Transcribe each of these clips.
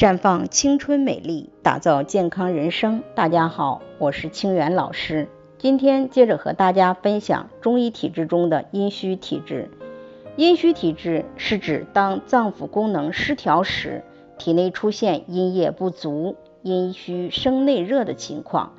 绽放青春美丽，打造健康人生。大家好，我是清源老师。今天接着和大家分享中医体质中的阴虚体质。阴虚体质是指当脏腑功能失调时，体内出现阴液不足、阴虚生内热的情况，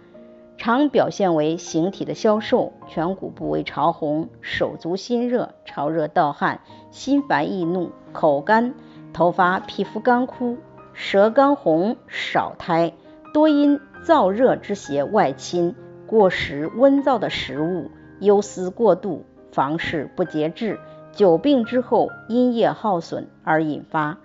常表现为形体的消瘦、颧骨部位潮红、手足心热、潮热盗汗、心烦易怒、口干、头发皮肤干枯。舌干红、少苔，多因燥热之邪外侵，过食温燥的食物，忧思过度，房事不节制，久病之后阴液耗损而引发，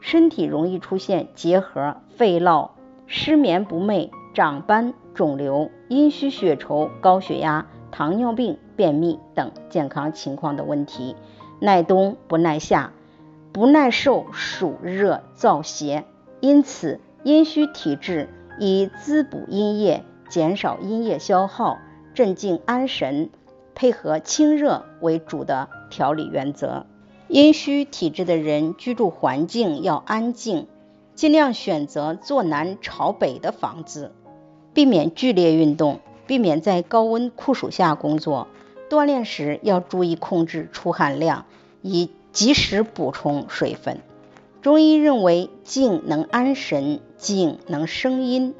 身体容易出现结核、肺痨、失眠不寐、长斑、肿瘤、阴虚血稠、高血压、糖尿病、便秘等健康情况的问题，耐冬不耐夏。不耐受暑热燥邪，因此阴虚体质以滋补阴液、减少阴液消耗、镇静安神、配合清热为主的调理原则。阴虚体质的人居住环境要安静，尽量选择坐南朝北的房子，避免剧烈运动，避免在高温酷暑下工作。锻炼时要注意控制出汗量，以。及时补充水分。中医认为，静能安神，静能生阴。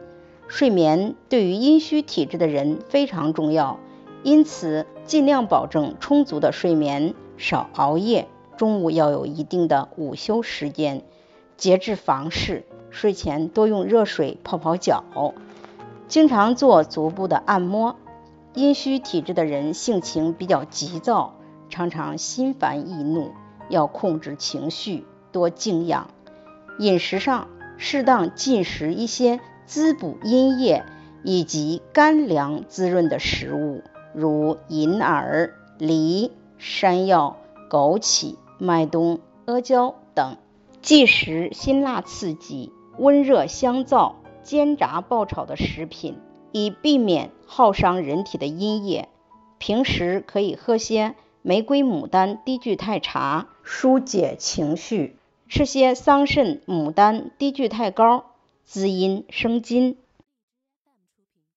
睡眠对于阴虚体质的人非常重要，因此尽量保证充足的睡眠，少熬夜。中午要有一定的午休时间，节制房事。睡前多用热水泡泡脚，经常做足部的按摩。阴虚体质的人性情比较急躁，常常心烦易怒。要控制情绪，多静养。饮食上，适当进食一些滋补阴液以及干凉滋润的食物，如银耳、梨、山药、枸杞、麦冬、阿胶等。忌食辛辣刺激、温热香燥、煎炸爆炒的食品，以避免耗伤人体的阴液。平时可以喝些。玫瑰牡丹低聚肽茶疏解情绪，吃些桑葚牡丹低聚肽膏滋阴生津。